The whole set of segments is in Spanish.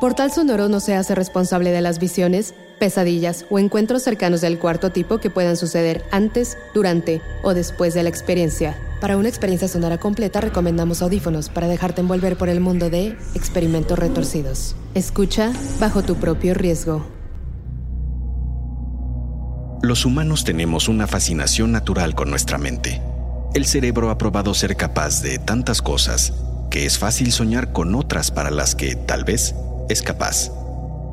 Portal Sonoro no se hace responsable de las visiones, pesadillas o encuentros cercanos del cuarto tipo que puedan suceder antes, durante o después de la experiencia. Para una experiencia sonora completa recomendamos audífonos para dejarte envolver por el mundo de experimentos retorcidos. Escucha bajo tu propio riesgo. Los humanos tenemos una fascinación natural con nuestra mente. El cerebro ha probado ser capaz de tantas cosas que es fácil soñar con otras para las que, tal vez, es capaz.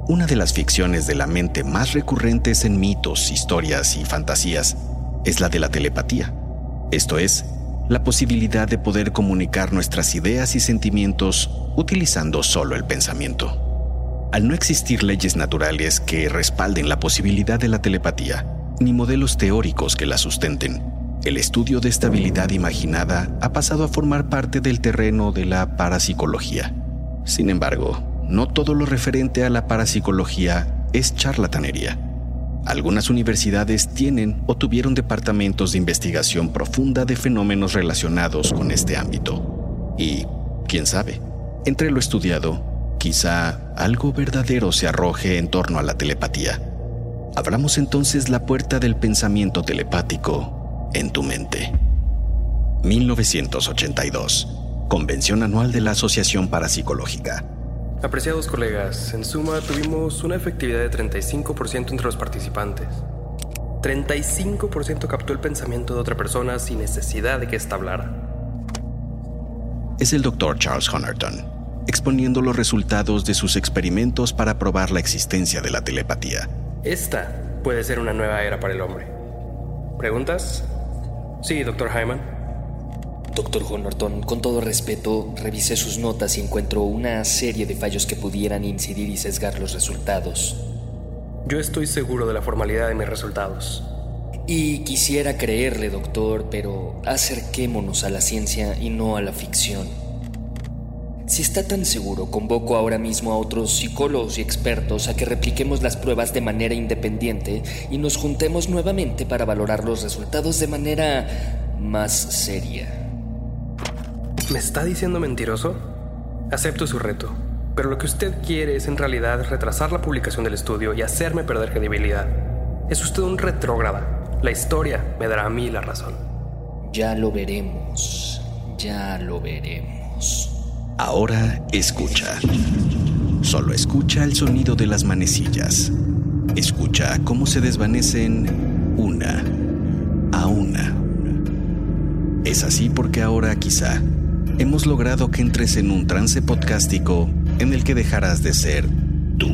Una de las ficciones de la mente más recurrentes en mitos, historias y fantasías es la de la telepatía. Esto es, la posibilidad de poder comunicar nuestras ideas y sentimientos utilizando solo el pensamiento. Al no existir leyes naturales que respalden la posibilidad de la telepatía, ni modelos teóricos que la sustenten, el estudio de estabilidad imaginada ha pasado a formar parte del terreno de la parapsicología. Sin embargo, no todo lo referente a la parapsicología es charlatanería. Algunas universidades tienen o tuvieron departamentos de investigación profunda de fenómenos relacionados con este ámbito. Y, quién sabe, entre lo estudiado, quizá algo verdadero se arroje en torno a la telepatía. Abramos entonces la puerta del pensamiento telepático en tu mente. 1982. Convención anual de la Asociación Parapsicológica. Apreciados colegas, en suma tuvimos una efectividad de 35% entre los participantes. 35% captó el pensamiento de otra persona sin necesidad de que ésta hablara. Es el doctor Charles Honerton, exponiendo los resultados de sus experimentos para probar la existencia de la telepatía. Esta puede ser una nueva era para el hombre. ¿Preguntas? Sí, doctor Hyman. Doctor Honorton, con todo respeto, revisé sus notas y encuentro una serie de fallos que pudieran incidir y sesgar los resultados. Yo estoy seguro de la formalidad de mis resultados. Y quisiera creerle, doctor, pero acerquémonos a la ciencia y no a la ficción. Si está tan seguro, convoco ahora mismo a otros psicólogos y expertos a que repliquemos las pruebas de manera independiente y nos juntemos nuevamente para valorar los resultados de manera más seria. ¿Me está diciendo mentiroso? Acepto su reto, pero lo que usted quiere es en realidad retrasar la publicación del estudio y hacerme perder credibilidad. Es usted un retrógrada. La historia me dará a mí la razón. Ya lo veremos. Ya lo veremos. Ahora escucha. Solo escucha el sonido de las manecillas. Escucha cómo se desvanecen una a una. Es así porque ahora quizá hemos logrado que entres en un trance podcástico en el que dejarás de ser tú.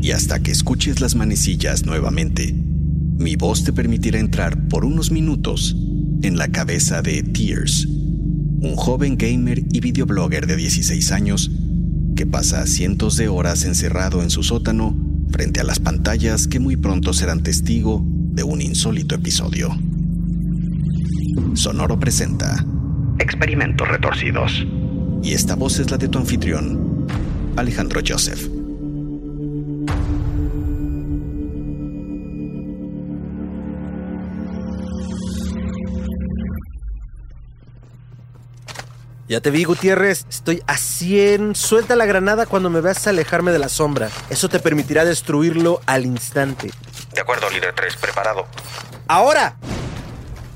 Y hasta que escuches las manecillas nuevamente, mi voz te permitirá entrar por unos minutos en la cabeza de Tears, un joven gamer y videoblogger de 16 años que pasa cientos de horas encerrado en su sótano frente a las pantallas que muy pronto serán testigo de un insólito episodio. Sonoro presenta Experimentos Retorcidos. Y esta voz es la de tu anfitrión, Alejandro Joseph. Ya te vi, Gutiérrez. Estoy a 100. Suelta la granada cuando me veas alejarme de la sombra. Eso te permitirá destruirlo al instante. De acuerdo, líder 3. Preparado. ¡Ahora!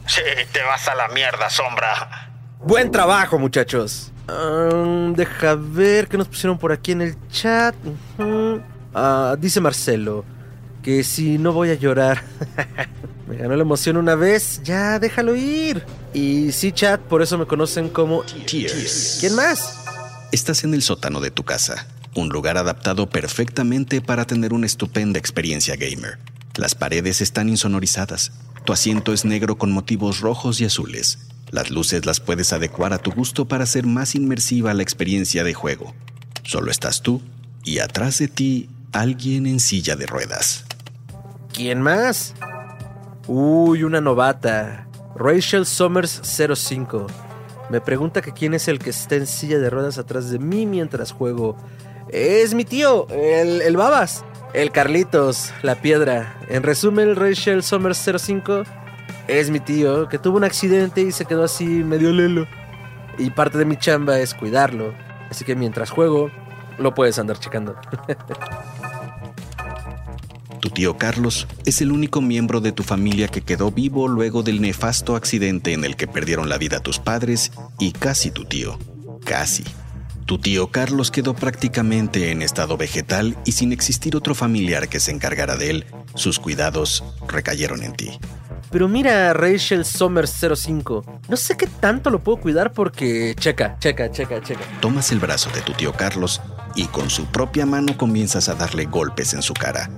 Sí, te vas a la mierda, sombra. Buen trabajo, muchachos. Um, deja ver qué nos pusieron por aquí en el chat. Ah, dice Marcelo que si no voy a llorar. me ganó la emoción una vez, ya déjalo ir. Y sí, chat, por eso me conocen como Tears. ¿Quién más? Estás en el sótano de tu casa, un lugar adaptado perfectamente para tener una estupenda experiencia gamer. Las paredes están insonorizadas. Tu asiento es negro con motivos rojos y azules. Las luces las puedes adecuar a tu gusto para hacer más inmersiva la experiencia de juego. Solo estás tú y atrás de ti alguien en silla de ruedas. ¿Quién más? Uy, una novata. Rachel Summers 05. Me pregunta que quién es el que está en silla de ruedas atrás de mí mientras juego. Es mi tío, el, el Babas. El Carlitos, la piedra. En resumen, Rachel Summers 05 es mi tío que tuvo un accidente y se quedó así medio lelo. Y parte de mi chamba es cuidarlo. Así que mientras juego, lo puedes andar checando. Tu tío Carlos es el único miembro de tu familia que quedó vivo luego del nefasto accidente en el que perdieron la vida tus padres y casi tu tío. Casi. Tu tío Carlos quedó prácticamente en estado vegetal y sin existir otro familiar que se encargara de él, sus cuidados recayeron en ti. Pero mira, Rachel Summers 05. No sé qué tanto lo puedo cuidar porque. Checa, checa, checa, checa. Tomas el brazo de tu tío Carlos y con su propia mano comienzas a darle golpes en su cara.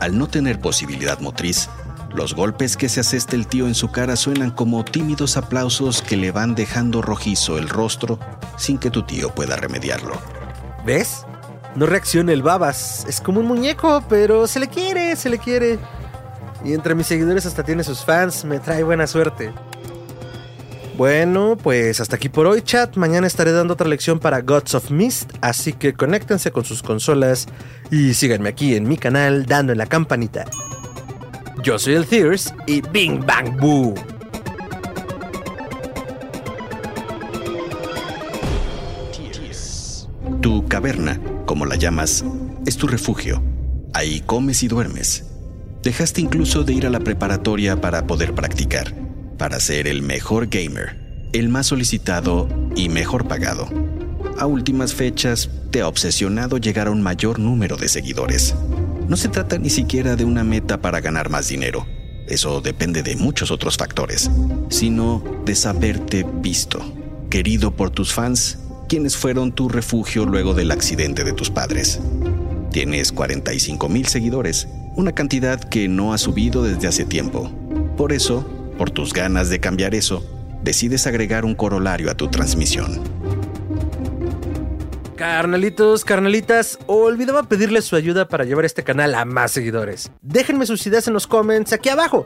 Al no tener posibilidad motriz, los golpes que se asesta el tío en su cara suenan como tímidos aplausos que le van dejando rojizo el rostro sin que tu tío pueda remediarlo. ¿Ves? No reacciona el babas. Es como un muñeco, pero se le quiere, se le quiere. Y entre mis seguidores hasta tiene sus fans. Me trae buena suerte. Bueno, pues hasta aquí por hoy, chat. Mañana estaré dando otra lección para Gods of Mist, así que conéctense con sus consolas y síganme aquí en mi canal dando en la campanita. Yo soy el Thieves y Bing Bang Boo. Tu caverna, como la llamas, es tu refugio. Ahí comes y duermes. Dejaste incluso de ir a la preparatoria para poder practicar, para ser el mejor gamer, el más solicitado y mejor pagado. A últimas fechas, te ha obsesionado llegar a un mayor número de seguidores. No se trata ni siquiera de una meta para ganar más dinero, eso depende de muchos otros factores, sino de saberte visto, querido por tus fans, quienes fueron tu refugio luego del accidente de tus padres. Tienes 45 mil seguidores, una cantidad que no ha subido desde hace tiempo. Por eso, por tus ganas de cambiar eso, decides agregar un corolario a tu transmisión. Carnalitos, carnalitas, olvidaba pedirles su ayuda para llevar este canal a más seguidores. Déjenme sus ideas en los comments aquí abajo.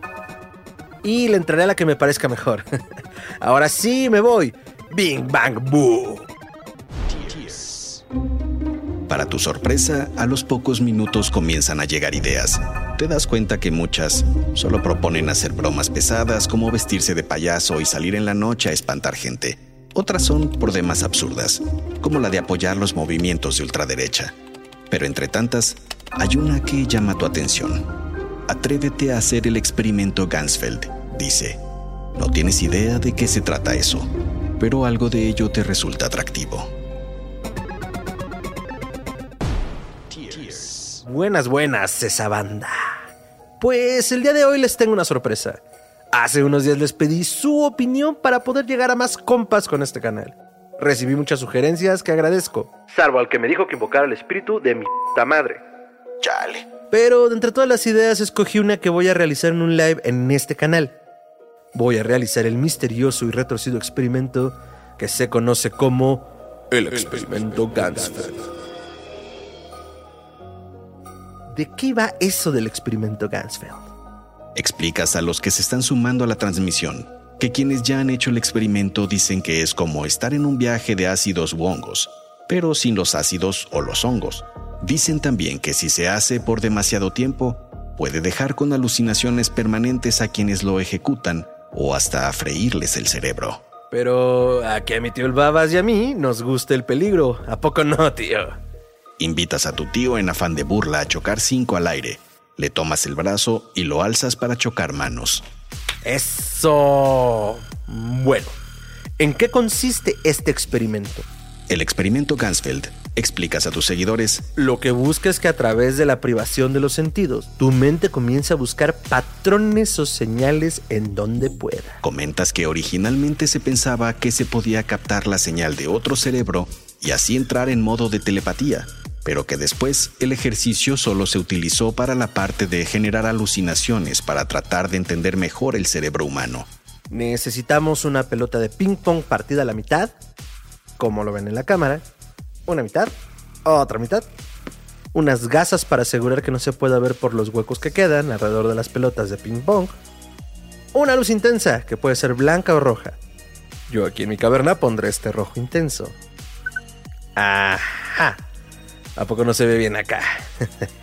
Y le entraré a la que me parezca mejor. Ahora sí me voy. Bing Bang Boo. Para tu sorpresa, a los pocos minutos comienzan a llegar ideas. Te das cuenta que muchas solo proponen hacer bromas pesadas como vestirse de payaso y salir en la noche a espantar gente. Otras son por demás absurdas, como la de apoyar los movimientos de ultraderecha. Pero entre tantas, hay una que llama tu atención. Atrévete a hacer el experimento Gansfeld, dice. No tienes idea de qué se trata eso, pero algo de ello te resulta atractivo. Buenas, buenas, esa banda. Pues el día de hoy les tengo una sorpresa. Hace unos días les pedí su opinión para poder llegar a más compas con este canal. Recibí muchas sugerencias que agradezco. Salvo al que me dijo que invocara al espíritu de mi puta madre. Chale. Pero de entre todas las ideas escogí una que voy a realizar en un live en este canal. Voy a realizar el misterioso y retorcido experimento que se conoce como el experimento Gansfeld. ¿De qué va eso del experimento Gansfeld? Explicas a los que se están sumando a la transmisión que quienes ya han hecho el experimento dicen que es como estar en un viaje de ácidos u hongos, pero sin los ácidos o los hongos. Dicen también que si se hace por demasiado tiempo, puede dejar con alucinaciones permanentes a quienes lo ejecutan o hasta freírles el cerebro. Pero a que a mi tío el Babas y a mí nos gusta el peligro. ¿A poco no, tío? Invitas a tu tío en afán de burla a chocar cinco al aire. Le tomas el brazo y lo alzas para chocar manos. Eso. Bueno, ¿en qué consiste este experimento? El experimento Gansfeld explicas a tus seguidores Lo que busca es que a través de la privación de los sentidos, tu mente comience a buscar patrones o señales en donde pueda. Comentas que originalmente se pensaba que se podía captar la señal de otro cerebro y así entrar en modo de telepatía, pero que después el ejercicio solo se utilizó para la parte de generar alucinaciones para tratar de entender mejor el cerebro humano. Necesitamos una pelota de ping pong partida a la mitad, como lo ven en la cámara, una mitad, otra mitad, unas gasas para asegurar que no se pueda ver por los huecos que quedan alrededor de las pelotas de ping pong, una luz intensa que puede ser blanca o roja. Yo aquí en mi caverna pondré este rojo intenso. Ajá. ¿A poco no se ve bien acá?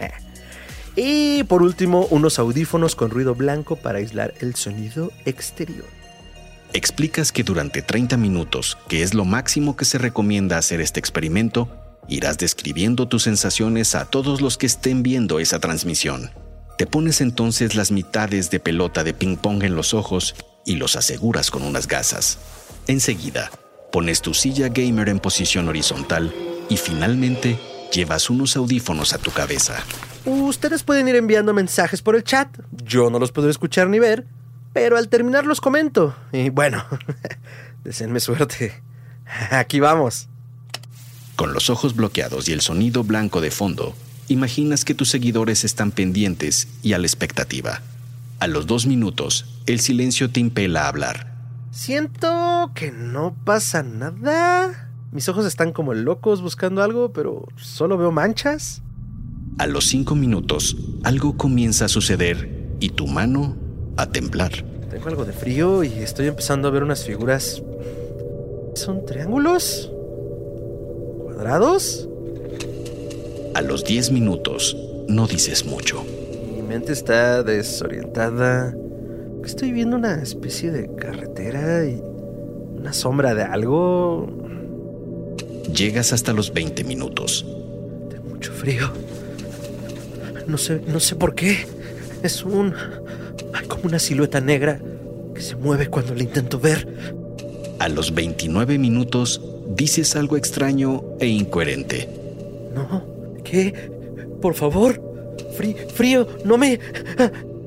y por último, unos audífonos con ruido blanco para aislar el sonido exterior. Explicas que durante 30 minutos, que es lo máximo que se recomienda hacer este experimento, irás describiendo tus sensaciones a todos los que estén viendo esa transmisión. Te pones entonces las mitades de pelota de ping pong en los ojos y los aseguras con unas gasas. Enseguida, pones tu silla gamer en posición horizontal y finalmente llevas unos audífonos a tu cabeza. Ustedes pueden ir enviando mensajes por el chat. Yo no los podré escuchar ni ver, pero al terminar los comento. Y bueno, deseenme suerte. Aquí vamos. Con los ojos bloqueados y el sonido blanco de fondo, imaginas que tus seguidores están pendientes y a la expectativa. A los dos minutos, el silencio te impela a hablar. Siento que no pasa nada. Mis ojos están como locos buscando algo, pero solo veo manchas. A los cinco minutos, algo comienza a suceder y tu mano a temblar. Tengo algo de frío y estoy empezando a ver unas figuras. ¿Son triángulos? ¿Cuadrados? A los 10 minutos, no dices mucho. Mi mente está desorientada. Estoy viendo una especie de carretera y una sombra de algo. Llegas hasta los 20 minutos. Tengo mucho frío. No sé, no sé por qué. Es un. Hay como una silueta negra que se mueve cuando la intento ver. A los 29 minutos, dices algo extraño e incoherente. No. ¿Qué? Por favor. Frí- frío, no me.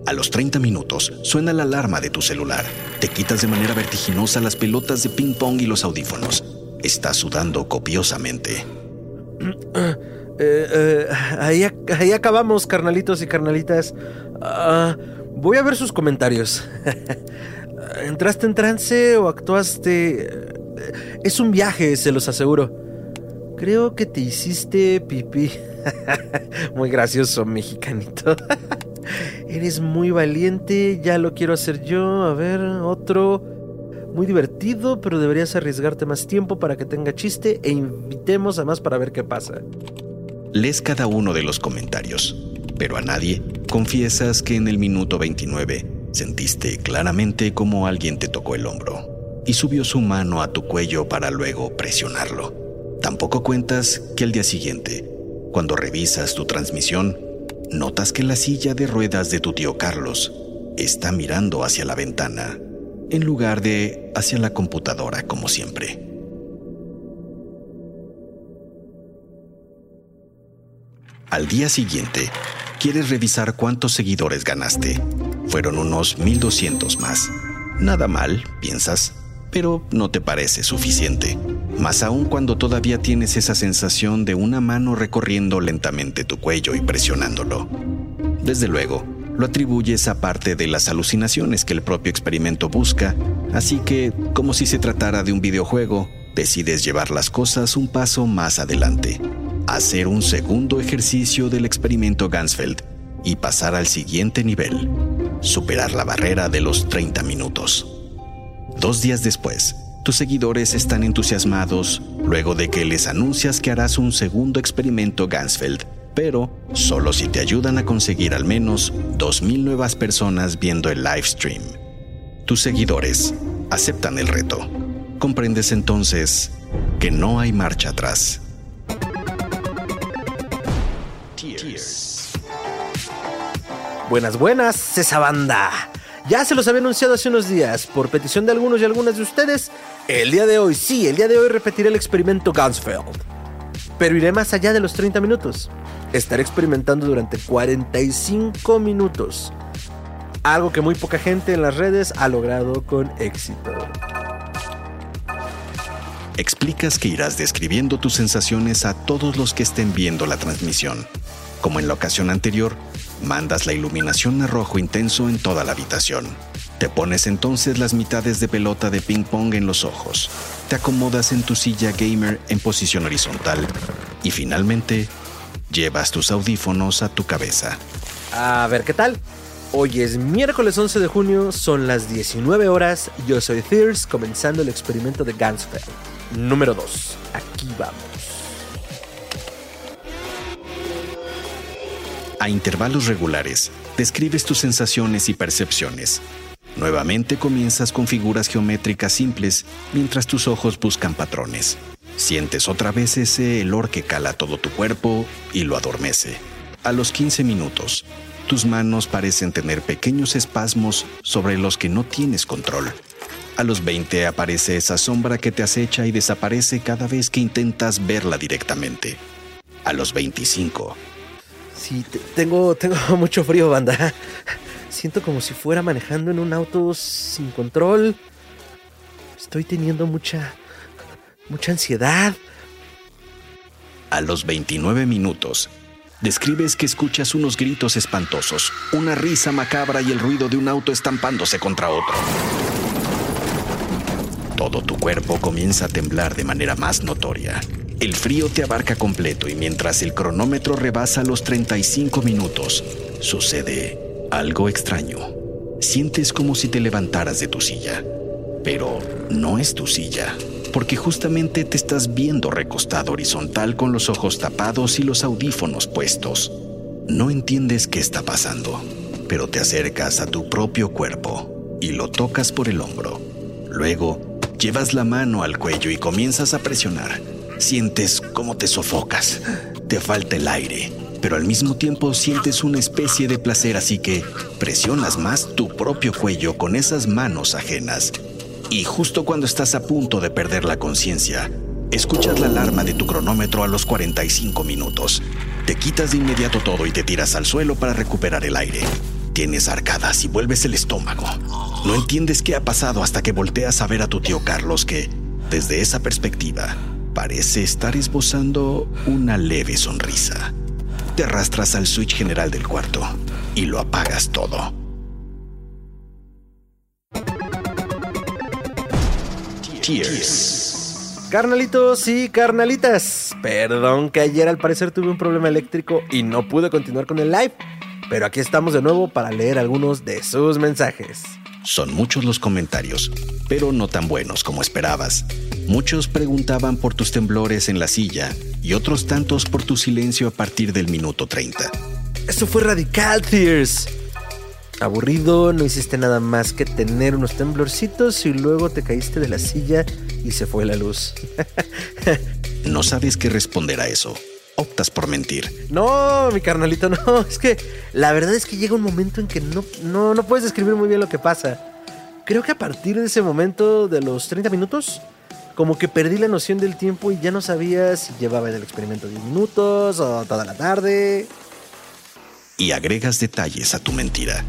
A los 30 minutos, suena la alarma de tu celular. Te quitas de manera vertiginosa las pelotas de ping pong y los audífonos. Estás sudando copiosamente. Eh, eh, ahí, ahí acabamos, carnalitos y carnalitas. Ah, voy a ver sus comentarios. ¿Entraste en trance o actuaste? Es un viaje, se los aseguro. Creo que te hiciste pipí. muy gracioso, mexicanito. Eres muy valiente, ya lo quiero hacer yo. A ver, otro. Muy divertido, pero deberías arriesgarte más tiempo para que tenga chiste e invitemos a más para ver qué pasa. Lees cada uno de los comentarios, pero a nadie confiesas que en el minuto 29 sentiste claramente como alguien te tocó el hombro y subió su mano a tu cuello para luego presionarlo. Tampoco cuentas que al día siguiente, cuando revisas tu transmisión, notas que la silla de ruedas de tu tío Carlos está mirando hacia la ventana en lugar de hacia la computadora como siempre. Al día siguiente, quieres revisar cuántos seguidores ganaste. Fueron unos 1200 más. Nada mal, piensas, pero no te parece suficiente. Más aún cuando todavía tienes esa sensación de una mano recorriendo lentamente tu cuello y presionándolo. Desde luego, lo atribuyes a parte de las alucinaciones que el propio experimento busca, así que, como si se tratara de un videojuego, decides llevar las cosas un paso más adelante, hacer un segundo ejercicio del experimento Gansfeld y pasar al siguiente nivel, superar la barrera de los 30 minutos. Dos días después, tus seguidores están entusiasmados luego de que les anuncias que harás un segundo experimento Gansfeld, pero solo si te ayudan a conseguir al menos 2.000 nuevas personas viendo el live stream. Tus seguidores aceptan el reto. Comprendes entonces que no hay marcha atrás. Buenas, buenas, esa banda. Ya se los había anunciado hace unos días, por petición de algunos y algunas de ustedes. El día de hoy, sí, el día de hoy repetiré el experimento Gunsfeld. Pero iré más allá de los 30 minutos. Estaré experimentando durante 45 minutos. Algo que muy poca gente en las redes ha logrado con éxito. Explicas que irás describiendo tus sensaciones a todos los que estén viendo la transmisión. Como en la ocasión anterior, mandas la iluminación a rojo intenso en toda la habitación. Te pones entonces las mitades de pelota de ping pong en los ojos. Te acomodas en tu silla gamer en posición horizontal. Y finalmente, llevas tus audífonos a tu cabeza. A ver qué tal. Hoy es miércoles 11 de junio, son las 19 horas. Yo soy Thiers, comenzando el experimento de Gunsfeld. Número 2. Aquí vamos. A intervalos regulares, describes tus sensaciones y percepciones. Nuevamente comienzas con figuras geométricas simples mientras tus ojos buscan patrones. Sientes otra vez ese helor que cala todo tu cuerpo y lo adormece. A los 15 minutos, tus manos parecen tener pequeños espasmos sobre los que no tienes control. A los 20 aparece esa sombra que te acecha y desaparece cada vez que intentas verla directamente. A los 25. Sí, te- tengo, tengo mucho frío, banda. Siento como si fuera manejando en un auto sin control. Estoy teniendo mucha, mucha ansiedad. A los 29 minutos, describes que escuchas unos gritos espantosos, una risa macabra y el ruido de un auto estampándose contra otro. Todo tu cuerpo comienza a temblar de manera más notoria. El frío te abarca completo y mientras el cronómetro rebasa los 35 minutos, sucede algo extraño. Sientes como si te levantaras de tu silla, pero no es tu silla, porque justamente te estás viendo recostado horizontal con los ojos tapados y los audífonos puestos. No entiendes qué está pasando, pero te acercas a tu propio cuerpo y lo tocas por el hombro. Luego, llevas la mano al cuello y comienzas a presionar. Sientes cómo te sofocas. Te falta el aire, pero al mismo tiempo sientes una especie de placer, así que presionas más tu propio cuello con esas manos ajenas. Y justo cuando estás a punto de perder la conciencia, escuchas la alarma de tu cronómetro a los 45 minutos. Te quitas de inmediato todo y te tiras al suelo para recuperar el aire. Tienes arcadas y vuelves el estómago. No entiendes qué ha pasado hasta que volteas a ver a tu tío Carlos que, desde esa perspectiva, parece estar esbozando una leve sonrisa. Te arrastras al switch general del cuarto y lo apagas todo. Tears. Carnalitos y carnalitas, perdón que ayer al parecer tuve un problema eléctrico y no pude continuar con el live, pero aquí estamos de nuevo para leer algunos de sus mensajes. Son muchos los comentarios, pero no tan buenos como esperabas. Muchos preguntaban por tus temblores en la silla y otros tantos por tu silencio a partir del minuto 30. Eso fue radical, Tears. Aburrido, no hiciste nada más que tener unos temblorcitos y luego te caíste de la silla y se fue la luz. No sabes qué responder a eso. Optas por mentir. No, mi carnalito, no. Es que la verdad es que llega un momento en que no, no, no puedes describir muy bien lo que pasa. Creo que a partir de ese momento de los 30 minutos, como que perdí la noción del tiempo y ya no sabía si llevaba en el experimento 10 minutos o toda la tarde. Y agregas detalles a tu mentira.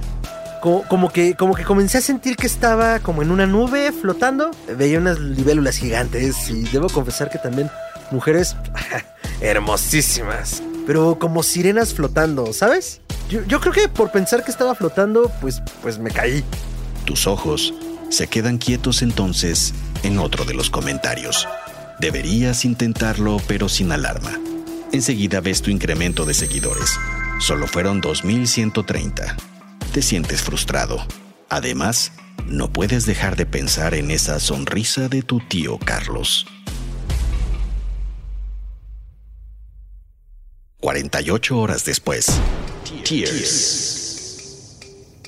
Como, como que, como que comencé a sentir que estaba como en una nube flotando. Veía unas libélulas gigantes y debo confesar que también mujeres hermosísimas. Pero como sirenas flotando, ¿sabes? Yo, yo creo que por pensar que estaba flotando, pues, pues me caí. Tus ojos se quedan quietos entonces en otro de los comentarios. Deberías intentarlo, pero sin alarma. Enseguida ves tu incremento de seguidores. Solo fueron 2130. Te sientes frustrado. Además, no puedes dejar de pensar en esa sonrisa de tu tío Carlos. 48 horas después. Tears.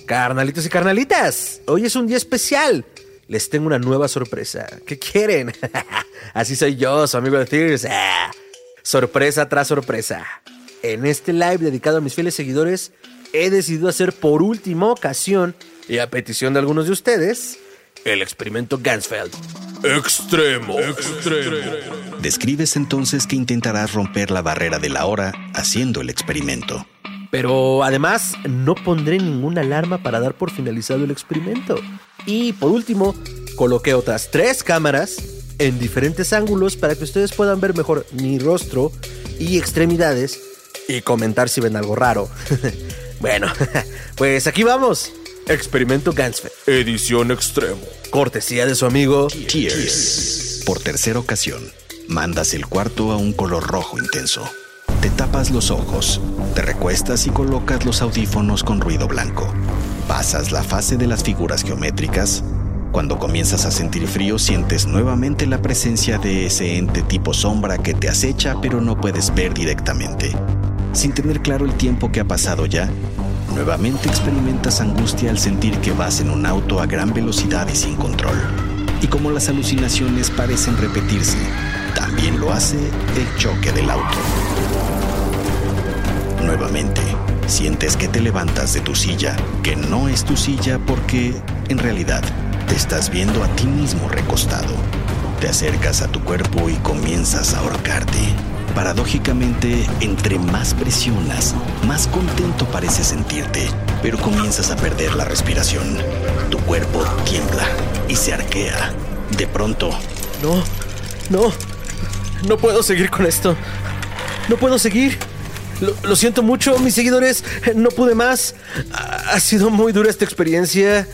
Carnalitos y carnalitas, hoy es un día especial. Les tengo una nueva sorpresa. ¿Qué quieren? Así soy yo, su amigo de Tears. Ah, sorpresa tras sorpresa. En este live dedicado a mis fieles seguidores, he decidido hacer por última ocasión Y a petición de algunos de ustedes, el experimento Gansfeld. Extremo, extremo. Describes entonces que intentarás romper la barrera de la hora haciendo el experimento. Pero además no pondré ninguna alarma para dar por finalizado el experimento. Y por último, coloqué otras tres cámaras en diferentes ángulos para que ustedes puedan ver mejor mi rostro y extremidades y comentar si ven algo raro. bueno, pues aquí vamos. Experimento Gansfeld. Edición extremo. Cortesía de su amigo Tears. Por tercera ocasión, mandas el cuarto a un color rojo intenso. Te tapas los ojos, te recuestas y colocas los audífonos con ruido blanco. Pasas la fase de las figuras geométricas. Cuando comienzas a sentir frío, sientes nuevamente la presencia de ese ente tipo sombra que te acecha pero no puedes ver directamente. Sin tener claro el tiempo que ha pasado ya, nuevamente experimentas angustia al sentir que vas en un auto a gran velocidad y sin control. Y como las alucinaciones parecen repetirse, también lo hace el choque del auto. Nuevamente, sientes que te levantas de tu silla, que no es tu silla porque, en realidad, te estás viendo a ti mismo recostado. Te acercas a tu cuerpo y comienzas a ahorcarte. Paradójicamente, entre más presionas, más contento pareces sentirte, pero comienzas a perder la respiración. Tu cuerpo tiembla y se arquea. De pronto, No, no, no puedo seguir con esto. No puedo seguir. Lo, siento mucho, mis seguidores. No pude más. Ha, ha sido muy dura esta experiencia.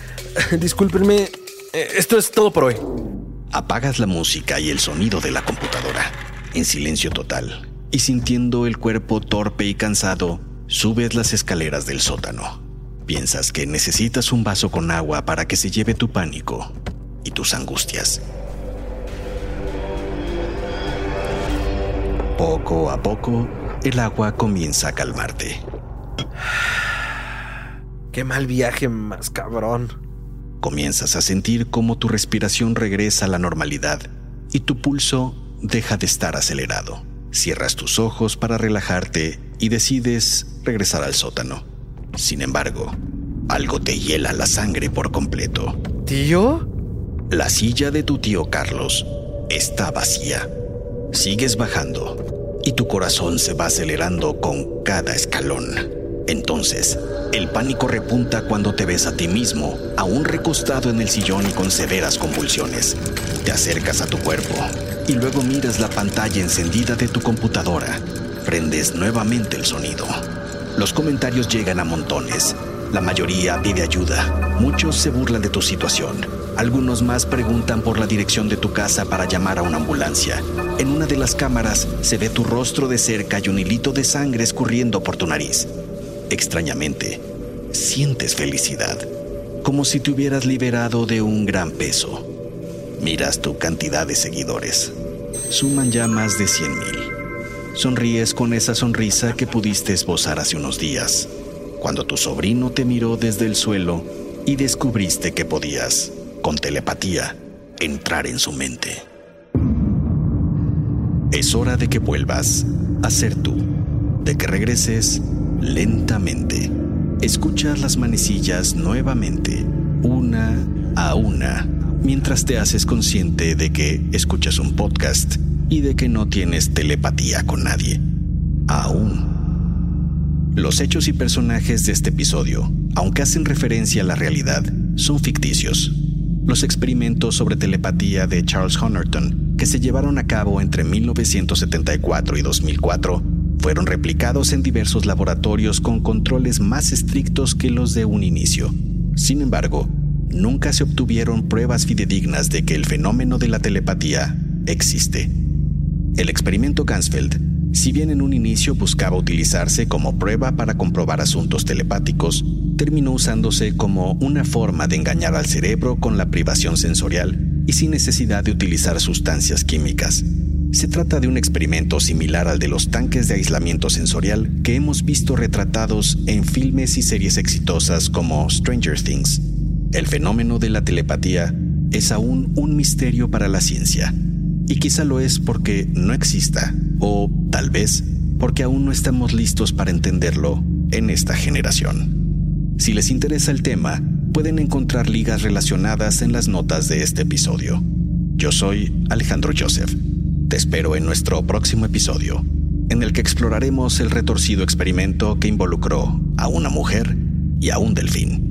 Discúlpenme. Eh, Esto es todo por hoy. apagas la música y el sonido de la computadora. En silencio total y sintiendo el cuerpo torpe y cansado, subes las escaleras del sótano. Piensas que necesitas un vaso con agua para que se lleve tu pánico y tus angustias. Poco a poco, el agua comienza a calmarte. Qué mal viaje más cabrón. Comienzas a sentir cómo tu respiración regresa a la normalidad y tu pulso deja de estar acelerado. Cierras tus ojos para relajarte y decides regresar al sótano. Sin embargo, algo te hiela la sangre por completo. ¿Tío? La silla de tu tío Carlos está vacía. Sigues bajando y tu corazón se va acelerando con cada escalón. Entonces, el pánico repunta cuando te ves a ti mismo, aún recostado en el sillón y con severas convulsiones. Te acercas a tu cuerpo y luego miras la pantalla encendida de tu computadora. Prendes nuevamente el sonido. Los comentarios llegan a montones. La mayoría pide ayuda. Muchos se burlan de tu situación. Algunos más preguntan por la dirección de tu casa para llamar a una ambulancia. En una de las cámaras se ve tu rostro de cerca y un hilito de sangre escurriendo por tu nariz. Extrañamente, sientes felicidad, como si te hubieras liberado de un gran peso. Miras tu cantidad de seguidores. Suman ya más de 100 mil. Sonríes con esa sonrisa que pudiste esbozar hace unos días, cuando tu sobrino te miró desde el suelo y descubriste que podías, con telepatía, entrar en su mente. Es hora de que vuelvas a ser tú, de que regreses lentamente. Escuchas las manecillas nuevamente, una a una, mientras te haces consciente de que escuchas un podcast y de que no tienes telepatía con nadie. Aún. Los hechos y personajes de este episodio, aunque hacen referencia a la realidad, son ficticios. Los experimentos sobre telepatía de Charles Honerton, que se llevaron a cabo entre 1974 y 2004, fueron replicados en diversos laboratorios con controles más estrictos que los de un inicio. Sin embargo, nunca se obtuvieron pruebas fidedignas de que el fenómeno de la telepatía existe. El experimento Gansfeld, si bien en un inicio buscaba utilizarse como prueba para comprobar asuntos telepáticos, terminó usándose como una forma de engañar al cerebro con la privación sensorial y sin necesidad de utilizar sustancias químicas. Se trata de un experimento similar al de los tanques de aislamiento sensorial que hemos visto retratados en filmes y series exitosas como Stranger Things. El fenómeno de la telepatía es aún un misterio para la ciencia, y quizá lo es porque no exista, o tal vez porque aún no estamos listos para entenderlo en esta generación. Si les interesa el tema, Pueden encontrar ligas relacionadas en las notas de este episodio. Yo soy Alejandro Joseph. Te espero en nuestro próximo episodio, en el que exploraremos el retorcido experimento que involucró a una mujer y a un delfín.